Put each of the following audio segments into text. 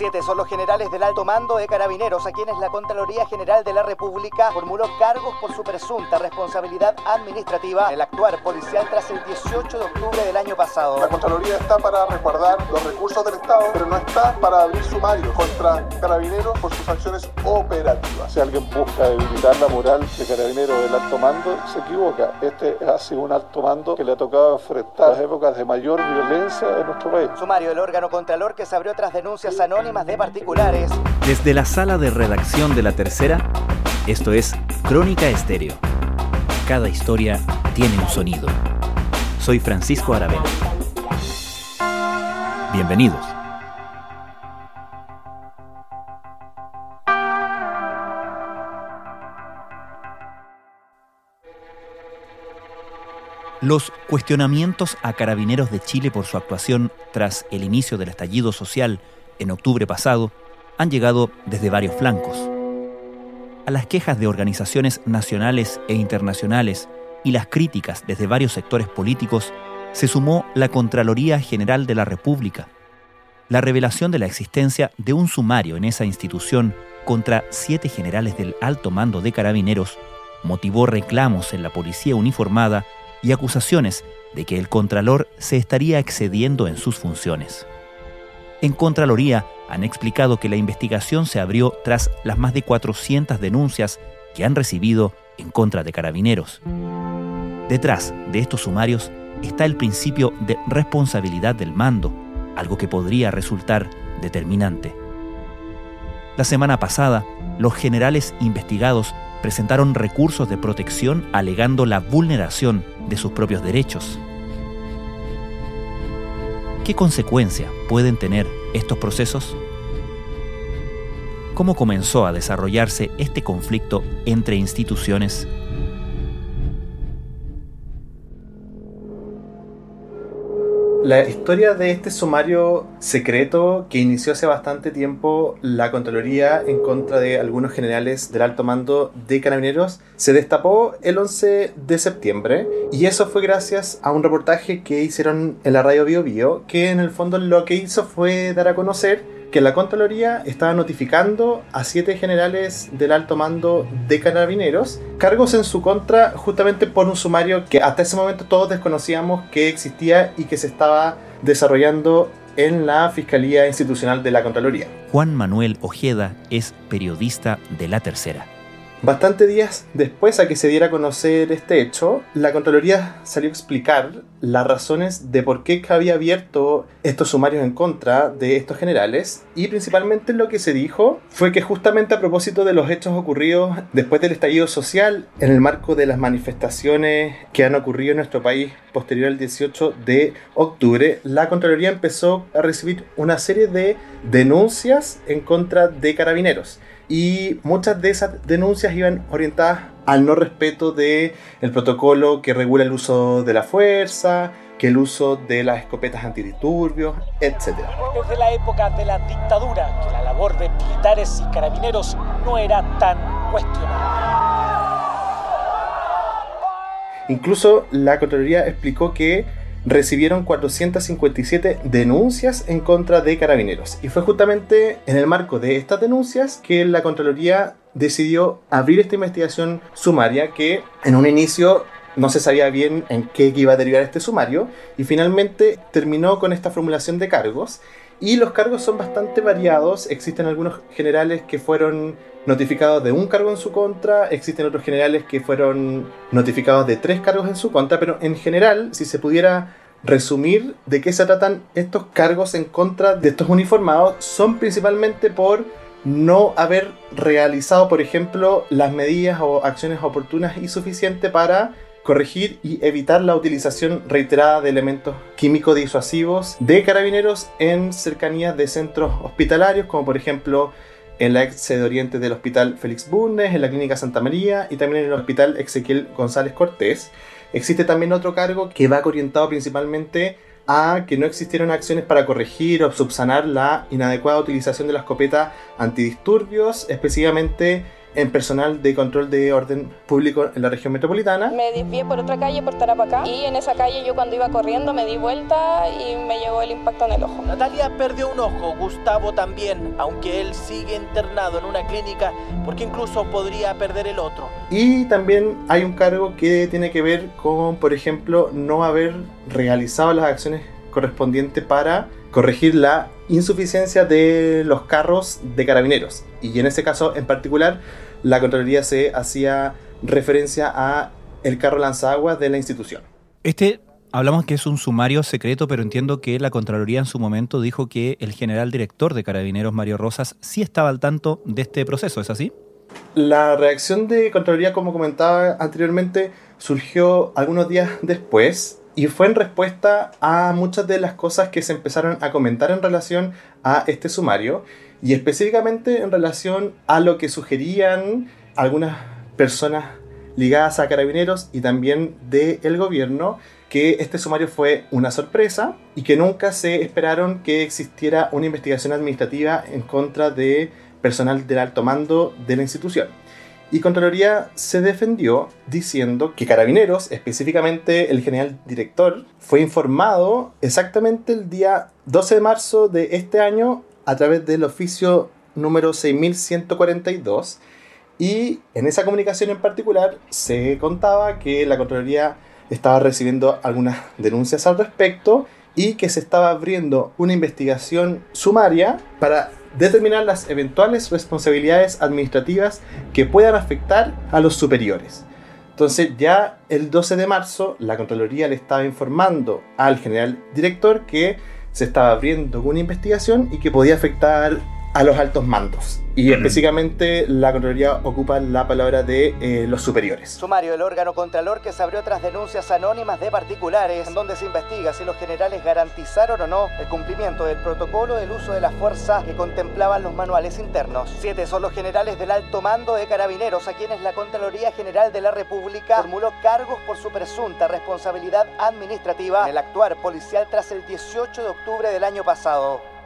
Siete son los generales del alto mando de carabineros a quienes la Contraloría General de la República formuló cargos por su presunta responsabilidad administrativa en el actuar policial tras el 18 de octubre del año pasado. La Contraloría está para resguardar los recursos del Estado, pero no está para abrir sumarios contra carabineros por sus acciones operativas. Si alguien busca debilitar la moral de carabineros del alto mando, se equivoca. Este ha sido un alto mando que le ha tocado enfrentar las épocas de mayor violencia de nuestro país. Sumario del órgano Contralor que se abrió tras denuncias anónimas de particulares. Desde la sala de redacción de la tercera, esto es Crónica Estéreo. Cada historia tiene un sonido. Soy Francisco Aravena. Bienvenidos. Los cuestionamientos a carabineros de Chile por su actuación tras el inicio del estallido social en octubre pasado han llegado desde varios flancos. A las quejas de organizaciones nacionales e internacionales y las críticas desde varios sectores políticos se sumó la Contraloría General de la República. La revelación de la existencia de un sumario en esa institución contra siete generales del alto mando de carabineros motivó reclamos en la policía uniformada y acusaciones de que el Contralor se estaría excediendo en sus funciones. En Contraloría han explicado que la investigación se abrió tras las más de 400 denuncias que han recibido en contra de carabineros. Detrás de estos sumarios está el principio de responsabilidad del mando, algo que podría resultar determinante. La semana pasada, los generales investigados presentaron recursos de protección alegando la vulneración de sus propios derechos. ¿Qué consecuencia pueden tener estos procesos? ¿Cómo comenzó a desarrollarse este conflicto entre instituciones? La historia de este sumario secreto que inició hace bastante tiempo la Contraloría en contra de algunos generales del alto mando de carabineros se destapó el 11 de septiembre y eso fue gracias a un reportaje que hicieron en la radio Bio Bio que en el fondo lo que hizo fue dar a conocer que la Contraloría estaba notificando a siete generales del alto mando de carabineros cargos en su contra justamente por un sumario que hasta ese momento todos desconocíamos que existía y que se estaba desarrollando en la Fiscalía Institucional de la Contraloría. Juan Manuel Ojeda es periodista de La Tercera. Bastante días después a que se diera a conocer este hecho, la Contraloría salió a explicar las razones de por qué había abierto estos sumarios en contra de estos generales y principalmente lo que se dijo fue que justamente a propósito de los hechos ocurridos después del estallido social en el marco de las manifestaciones que han ocurrido en nuestro país posterior al 18 de octubre, la Contraloría empezó a recibir una serie de denuncias en contra de carabineros y muchas de esas denuncias iban orientadas al no respeto del el protocolo que regula el uso de la fuerza, que el uso de las escopetas antidisturbios, etc. Desde la época de la dictadura, que la labor de militares y carabineros no era tan cuestionada. Incluso la Contraloría explicó que recibieron 457 denuncias en contra de carabineros. Y fue justamente en el marco de estas denuncias que la Contraloría decidió abrir esta investigación sumaria que en un inicio no se sabía bien en qué iba a derivar este sumario y finalmente terminó con esta formulación de cargos y los cargos son bastante variados. Existen algunos generales que fueron notificados de un cargo en su contra, existen otros generales que fueron notificados de tres cargos en su contra, pero en general, si se pudiera resumir de qué se tratan estos cargos en contra de estos uniformados, son principalmente por no haber realizado, por ejemplo, las medidas o acciones oportunas y suficientes para corregir y evitar la utilización reiterada de elementos químicos disuasivos de carabineros en cercanías de centros hospitalarios, como por ejemplo en la ex sede oriente del Hospital Félix Bundes, en la Clínica Santa María y también en el Hospital Ezequiel González Cortés. Existe también otro cargo que va orientado principalmente a que no existieron acciones para corregir o subsanar la inadecuada utilización de la escopeta antidisturbios, específicamente en personal de control de orden público en la región metropolitana. Me desvié por otra calle, por Tarapacá, y en esa calle yo cuando iba corriendo me di vuelta y me llegó el impacto en el ojo. Natalia perdió un ojo, Gustavo también, aunque él sigue internado en una clínica porque incluso podría perder el otro. Y también hay un cargo que tiene que ver con, por ejemplo, no haber realizado las acciones correspondientes para corregir la insuficiencia de los carros de carabineros. Y en ese caso en particular, la Contraloría se hacía referencia a el carro lanzaguas de la institución. Este hablamos que es un sumario secreto, pero entiendo que la Contraloría en su momento dijo que el general director de Carabineros, Mario Rosas, sí estaba al tanto de este proceso, ¿es así? La reacción de Contraloría, como comentaba anteriormente, surgió algunos días después y fue en respuesta a muchas de las cosas que se empezaron a comentar en relación a este sumario y específicamente en relación a lo que sugerían algunas personas ligadas a carabineros y también del gobierno que este sumario fue una sorpresa y que nunca se esperaron que existiera una investigación administrativa en contra de personal del alto mando de la institución. Y Contraloría se defendió diciendo que Carabineros, específicamente el general director, fue informado exactamente el día 12 de marzo de este año a través del oficio número 6142 y en esa comunicación en particular se contaba que la Contraloría estaba recibiendo algunas denuncias al respecto y que se estaba abriendo una investigación sumaria para determinar las eventuales responsabilidades administrativas que puedan afectar a los superiores. Entonces ya el 12 de marzo la Contraloría le estaba informando al general director que se estaba abriendo una investigación y que podía afectar a los altos mandos. Y específicamente la Contraloría ocupa la palabra de eh, los superiores. Sumario, el órgano Contralor que se abrió tras denuncias anónimas de particulares, en donde se investiga si los generales garantizaron o no el cumplimiento del protocolo del uso de la fuerza que contemplaban los manuales internos. Siete son los generales del alto mando de carabineros a quienes la Contraloría General de la República formuló cargos por su presunta responsabilidad administrativa en el actuar policial tras el 18 de octubre del año pasado.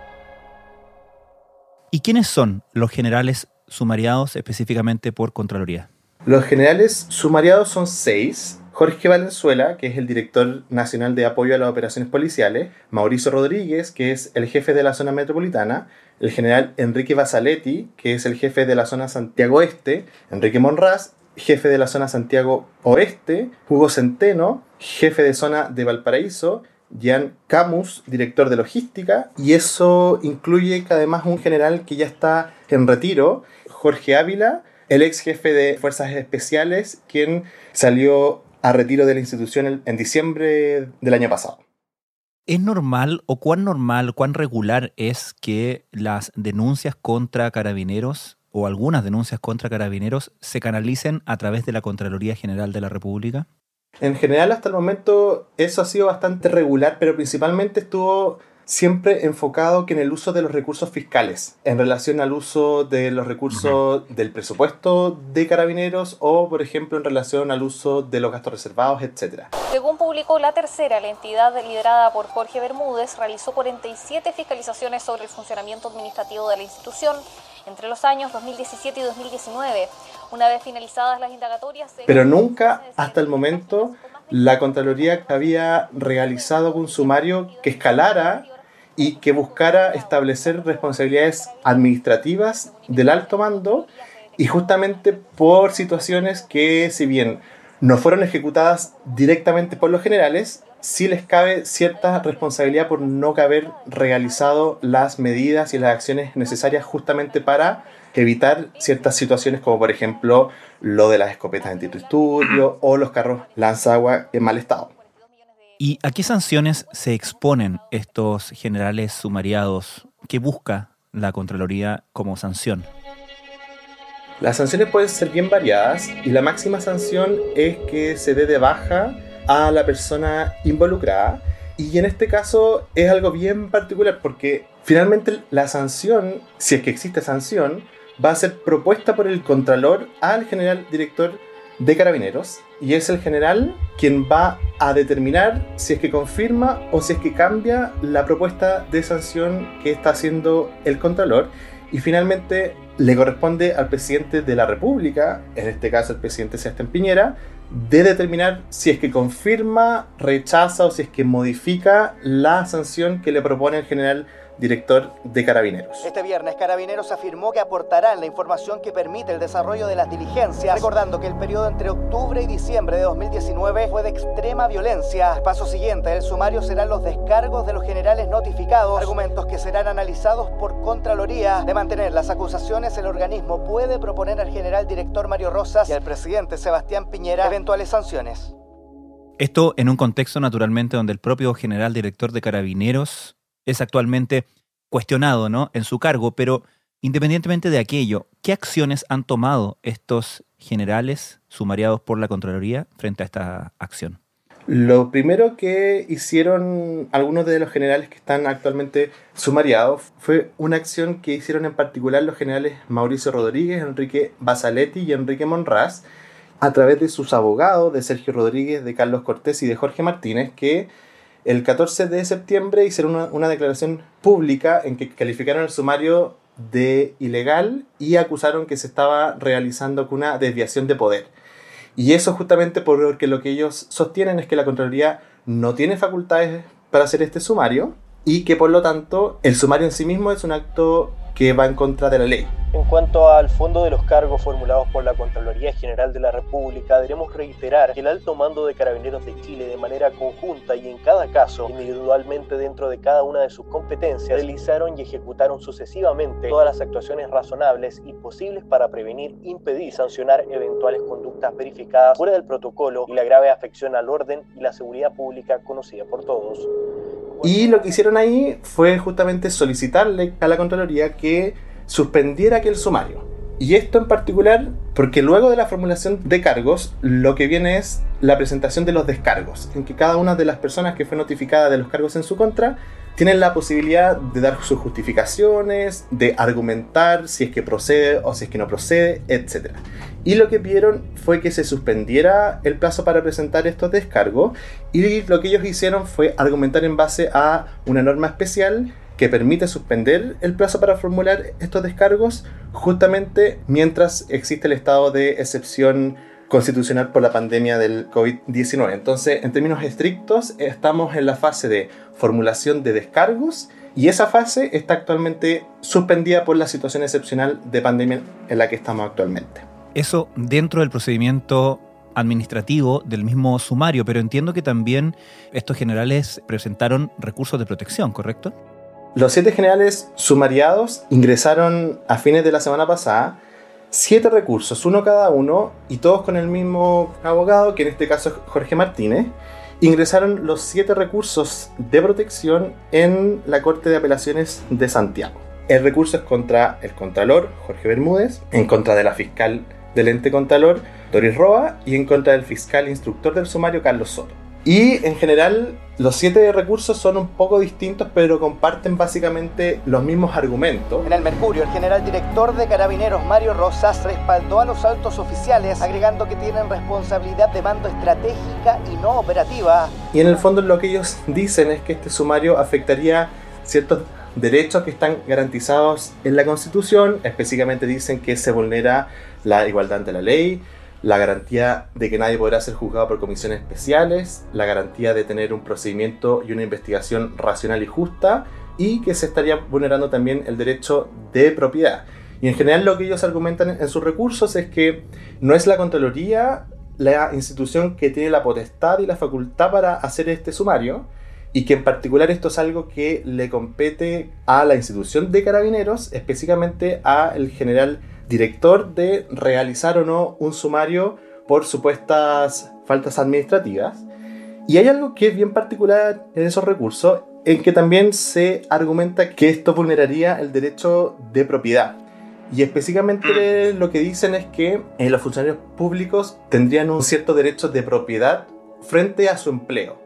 ¿Y quiénes son los generales sumariados específicamente por Contraloría? Los generales sumariados son seis. Jorge Valenzuela, que es el director nacional de apoyo a las operaciones policiales, Mauricio Rodríguez, que es el jefe de la zona metropolitana, el general Enrique Basaletti, que es el jefe de la zona Santiago Este, Enrique Monraz, jefe de la zona Santiago Oeste, Hugo Centeno, jefe de zona de Valparaíso, Jan Camus, director de logística, y eso incluye que además un general que ya está en retiro, Jorge Ávila, el ex jefe de Fuerzas Especiales, quien salió a retiro de la institución en diciembre del año pasado. ¿Es normal o cuán normal, cuán regular es que las denuncias contra carabineros o algunas denuncias contra carabineros se canalicen a través de la Contraloría General de la República? En general, hasta el momento, eso ha sido bastante regular, pero principalmente estuvo siempre enfocado que en el uso de los recursos fiscales, en relación al uso de los recursos del presupuesto de carabineros o, por ejemplo, en relación al uso de los gastos reservados, etc. Según publicó La Tercera, la entidad liderada por Jorge Bermúdez realizó 47 fiscalizaciones sobre el funcionamiento administrativo de la institución entre los años 2017 y 2019. Una vez finalizadas las indagatorias... Pero nunca, hasta el momento, la Contraloría había realizado un sumario que escalara y que buscara establecer responsabilidades administrativas del alto mando y justamente por situaciones que si bien no fueron ejecutadas directamente por los generales, sí les cabe cierta responsabilidad por no haber realizado las medidas y las acciones necesarias justamente para evitar ciertas situaciones como por ejemplo lo de las escopetas antidisturbios o los carros lanzagua en mal estado. ¿Y a qué sanciones se exponen estos generales sumariados? ¿Qué busca la Contraloría como sanción? Las sanciones pueden ser bien variadas y la máxima sanción es que se dé de baja a la persona involucrada. Y en este caso es algo bien particular porque finalmente la sanción, si es que existe sanción, va a ser propuesta por el Contralor al general director de Carabineros y es el general quien va a determinar si es que confirma o si es que cambia la propuesta de sanción que está haciendo el Contralor y finalmente le corresponde al presidente de la República, en este caso el presidente Sebastián Piñera, de determinar si es que confirma, rechaza o si es que modifica la sanción que le propone el general director de Carabineros. Este viernes Carabineros afirmó que aportarán la información que permite el desarrollo de las diligencias, recordando que el periodo entre octubre y diciembre de 2019 fue de extrema violencia. El paso siguiente del sumario serán los descargos de los generales notificados, argumentos que serán analizados por Contraloría. De mantener las acusaciones, el organismo puede proponer al general director Mario Rosas y al presidente Sebastián Piñera eventuales sanciones. Esto en un contexto naturalmente donde el propio general director de Carabineros es actualmente cuestionado ¿no? en su cargo, pero independientemente de aquello, ¿qué acciones han tomado estos generales sumariados por la Contraloría frente a esta acción? Lo primero que hicieron algunos de los generales que están actualmente sumariados fue una acción que hicieron en particular los generales Mauricio Rodríguez, Enrique Basaletti y Enrique Monraz a través de sus abogados, de Sergio Rodríguez, de Carlos Cortés y de Jorge Martínez, que el 14 de septiembre hicieron una, declaración pública en que calificaron el sumario de ilegal y acusaron que se estaba realizando una desviación de poder. Y eso justamente porque lo que ellos sostienen es que la Contraloría no tiene facultades para hacer este sumario y que por lo tanto el sumario en sí mismo es un acto que va en contra de la ley. En cuanto al fondo de los cargos formulados por la Contraloría General de la República, debemos reiterar que el alto mando de Carabineros de Chile de manera conjunta y en cada caso, individualmente dentro de cada una de sus competencias, realizaron y ejecutaron sucesivamente todas las actuaciones razonables y posibles para prevenir, impedir y sancionar eventuales conductas verificadas fuera del protocolo y la grave afección al orden y la seguridad pública conocida por todos. Y lo que hicieron ahí fue justamente solicitarle a la Contraloría que suspendiera aquel sumario. Y esto en particular porque luego de la formulación de cargos, lo que viene es la presentación de los descargos, en que cada una de las personas que fue notificada de los cargos en su contra tienen la posibilidad de dar sus justificaciones, de argumentar si es que procede o si es que no procede, etc. Y lo que pidieron fue que se suspendiera el plazo para presentar estos descargos y lo que ellos hicieron fue argumentar en base a una norma especial que permite suspender el plazo para formular estos descargos justamente mientras existe el estado de excepción constitucional por la pandemia del COVID-19. Entonces, en términos estrictos, estamos en la fase de formulación de descargos y esa fase está actualmente suspendida por la situación excepcional de pandemia en la que estamos actualmente. Eso dentro del procedimiento administrativo del mismo sumario, pero entiendo que también estos generales presentaron recursos de protección, ¿correcto? Los siete generales sumariados ingresaron a fines de la semana pasada siete recursos, uno cada uno, y todos con el mismo abogado, que en este caso es Jorge Martínez. Ingresaron los siete recursos de protección en la Corte de Apelaciones de Santiago. El recurso es contra el Contralor, Jorge Bermúdez, en contra de la fiscal del ente Contralor, Doris Roa, y en contra del fiscal instructor del sumario, Carlos Soto. Y en general los siete recursos son un poco distintos, pero comparten básicamente los mismos argumentos. En el Mercurio, el general director de Carabineros, Mario Rosas, respaldó a los altos oficiales, agregando que tienen responsabilidad de mando estratégica y no operativa. Y en el fondo lo que ellos dicen es que este sumario afectaría ciertos derechos que están garantizados en la Constitución. Específicamente dicen que se vulnera la igualdad ante la ley, la garantía de que nadie podrá ser juzgado por comisiones especiales, la garantía de tener un procedimiento y una investigación racional y justa, y que se estaría vulnerando también el derecho de propiedad. Y en general lo que ellos argumentan en sus recursos es que no es la Contraloría la institución que tiene la potestad y la facultad para hacer este sumario, y que en particular esto es algo que le compete a la institución de carabineros, específicamente al general director de realizar o no un sumario por supuestas faltas administrativas. Y hay algo que es bien particular en esos recursos, en que también se argumenta que esto vulneraría el derecho de propiedad. Y específicamente mm. lo que dicen es que eh, los funcionarios públicos tendrían un cierto derecho de propiedad frente a su empleo.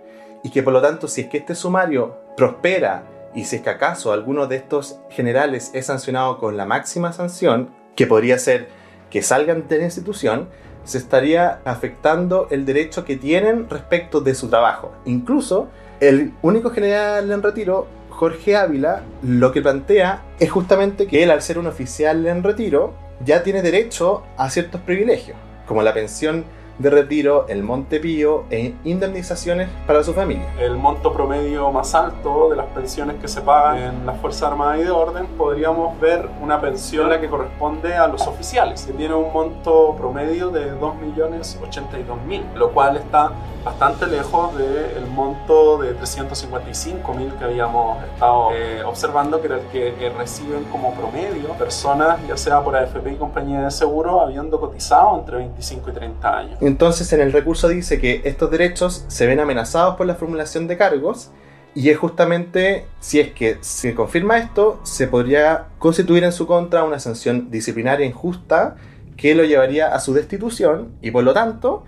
Y que por lo tanto, si es que este sumario prospera y si es que acaso alguno de estos generales es sancionado con la máxima sanción, que podría ser que salgan de la institución, se estaría afectando el derecho que tienen respecto de su trabajo. Incluso el único general en retiro, Jorge Ávila lo que plantea es justamente que él, al ser un oficial en retiro, ya tiene derecho a ciertos privilegios, como la pensión de retiro, el monte pío e indemnizaciones para su familia. El monto promedio más alto de las pensiones que se pagan en las Fuerzas Armadas y de Orden, podríamos ver una pensión la que corresponde a los oficiales, que tiene un monto promedio de 2.082.000, lo cual está bastante lejos del monto de 355.000 que habíamos estado eh, observando, que era el que eh, reciben como promedio personas, ya sea por AFP y compañía de seguro, habiendo cotizado entre 25 y 30 años. Entonces en el recurso dice que estos derechos se ven amenazados por la formulación de cargos y es justamente, si es que se confirma esto, se podría constituir en su contra una sanción disciplinaria injusta que lo llevaría a su destitución y por lo tanto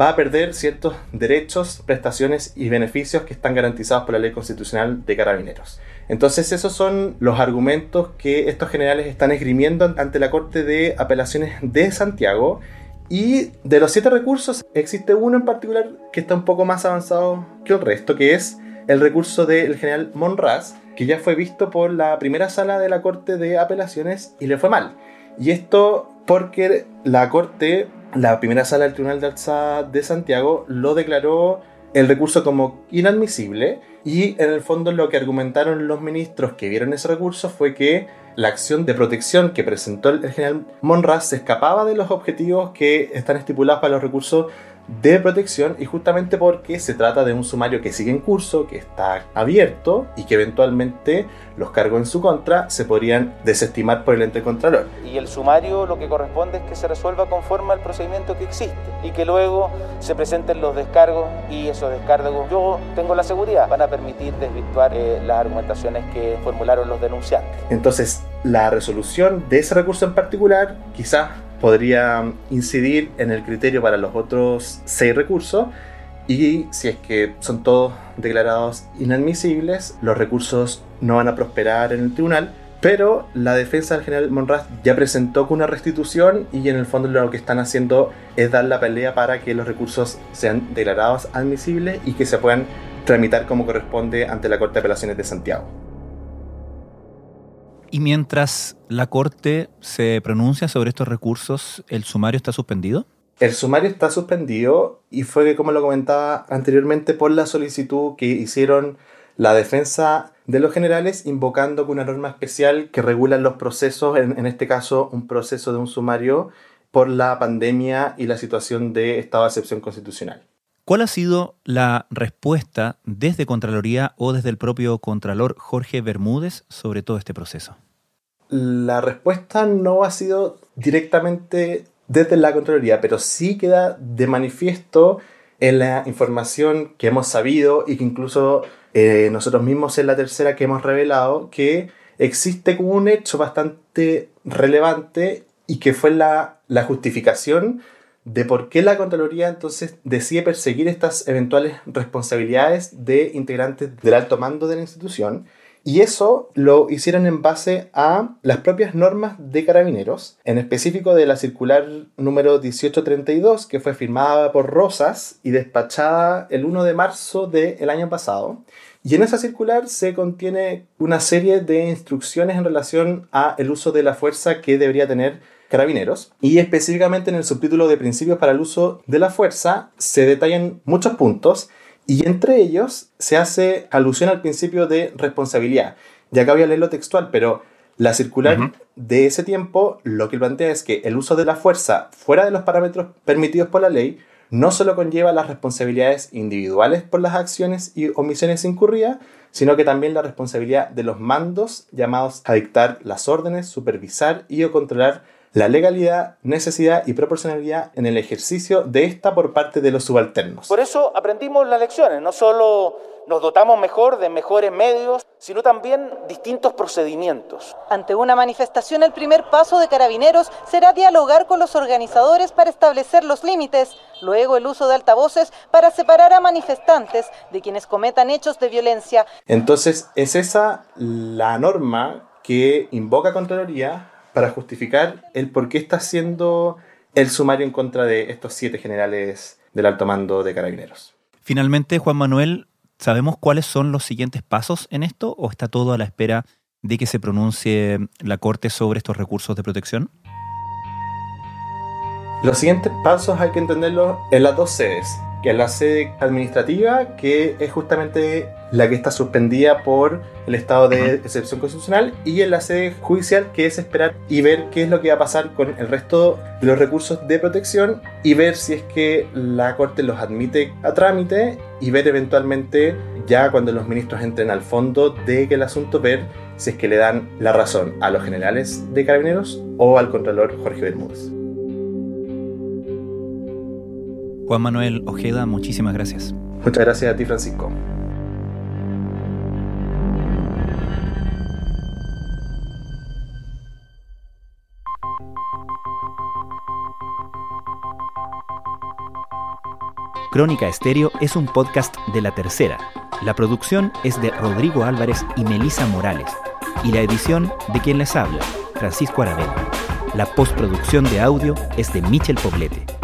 va a perder ciertos derechos, prestaciones y beneficios que están garantizados por la ley constitucional de carabineros. Entonces esos son los argumentos que estos generales están esgrimiendo ante la Corte de Apelaciones de Santiago y de los siete recursos existe uno en particular que está un poco más avanzado que el resto, que es el recurso del general Monraz, que ya fue visto por la primera sala de la Corte de Apelaciones y le fue mal. Y esto porque la Corte la primera sala del Tribunal de Alza de Santiago lo declaró el recurso como inadmisible y en el fondo lo que argumentaron los ministros que vieron ese recurso fue que la acción de protección que presentó el general Monraz se escapaba de los objetivos que están estipulados para los recursos de protección y justamente porque se trata de un sumario que sigue en curso, que está abierto y que eventualmente los cargos en su contra se podrían desestimar por el ente contralor. Y el sumario lo que corresponde es que se resuelva conforme al procedimiento que existe y que luego se presenten los descargos y esos descargos, yo tengo la seguridad, van a permitir desvirtuar eh, las argumentaciones que formularon los denunciantes. Entonces, la resolución de ese recurso en particular quizás podría incidir en el criterio para los otros seis recursos y si es que son todos declarados inadmisibles, los recursos no van a prosperar en el tribunal, pero la defensa del general Monraz ya presentó una restitución y en el fondo lo que están haciendo es dar la pelea para que los recursos sean declarados admisibles y que se puedan tramitar como corresponde ante la Corte de Apelaciones de Santiago. Y mientras la Corte se pronuncia sobre estos recursos, ¿el sumario está suspendido? El sumario está suspendido y fue, como lo comentaba anteriormente, por la solicitud que hicieron la defensa de los generales invocando una norma especial que regula los procesos, en, en, este caso un proceso de un sumario por la pandemia y la situación de estado de excepción constitucional. ¿Cuál ha sido la respuesta desde Contraloría o desde el propio Contralor Jorge Bermúdez sobre todo este proceso? La respuesta no ha sido directamente desde la Contraloría, pero sí queda de manifiesto en la información que hemos sabido y que incluso eh, nosotros mismos en la tercera que hemos revelado que existe como un hecho bastante relevante y que fue la, la justificación de por qué la Contraloría entonces decide perseguir estas eventuales responsabilidades de integrantes del alto mando de la institución. Y eso lo hicieron en base a las propias normas de carabineros, en específico de la circular número 1832, que fue firmada por Rosas y despachada el 1 de marzo del año pasado. Y en esa circular se contiene una serie de instrucciones en relación a el uso de la fuerza que debería tener Carabineros y específicamente en el subtítulo de Principios para el uso de la fuerza se detallan muchos puntos y entre ellos se hace alusión al principio de responsabilidad. Ya acá voy a leerlo textual, pero la circular de ese tiempo lo que plantea es que el uso de la fuerza fuera de los parámetros permitidos por la ley no solo conlleva las responsabilidades individuales por las acciones y omisiones incurridas, sino que también la responsabilidad de los mandos llamados a dictar las órdenes, supervisar y o controlar la legalidad, necesidad y proporcionalidad en el ejercicio de esta por parte de los subalternos. Por eso aprendimos las lecciones, no solo nos dotamos mejor de mejores medios, sino también distintos procedimientos. Ante una manifestación, el primer paso de carabineros será dialogar con los organizadores para establecer los límites, luego el uso de altavoces para separar a manifestantes de quienes cometan hechos de violencia. Entonces, es esa la norma que invoca Contraloría para justificar el por qué está haciendo el sumario en contra de estos siete generales del alto mando de carabineros. Finalmente, Juan Manuel, ¿Sabemos cuáles son los siguientes pasos en esto o está todo a la espera de que se pronuncie la Corte sobre estos recursos de protección? Los siguientes pasos hay que entenderlos en las dos sedes, que es la sede administrativa, que es justamente la que está suspendida por el estado de excepción constitucional, y en la sede judicial, que es esperar y ver qué es lo que va a pasar con el resto de los recursos de protección y ver si es que la Corte los admite a trámite y ver eventualmente ya cuando los ministros entren al fondo de que el asunto, ver si es que le dan la razón a los generales de carabineros o al contralor Jorge Bermúdez. Juan Manuel Ojeda, muchísimas gracias. Muchas gracias a ti, Francisco. Crónica Estéreo es un podcast de La Tercera. La producción es de Rodrigo Álvarez y Melisa Morales. Y la edición de quien les habla, Francisco Aravena. La postproducción de audio es de Michel Poblete.